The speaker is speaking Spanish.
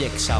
Recuerda www.projectsound.com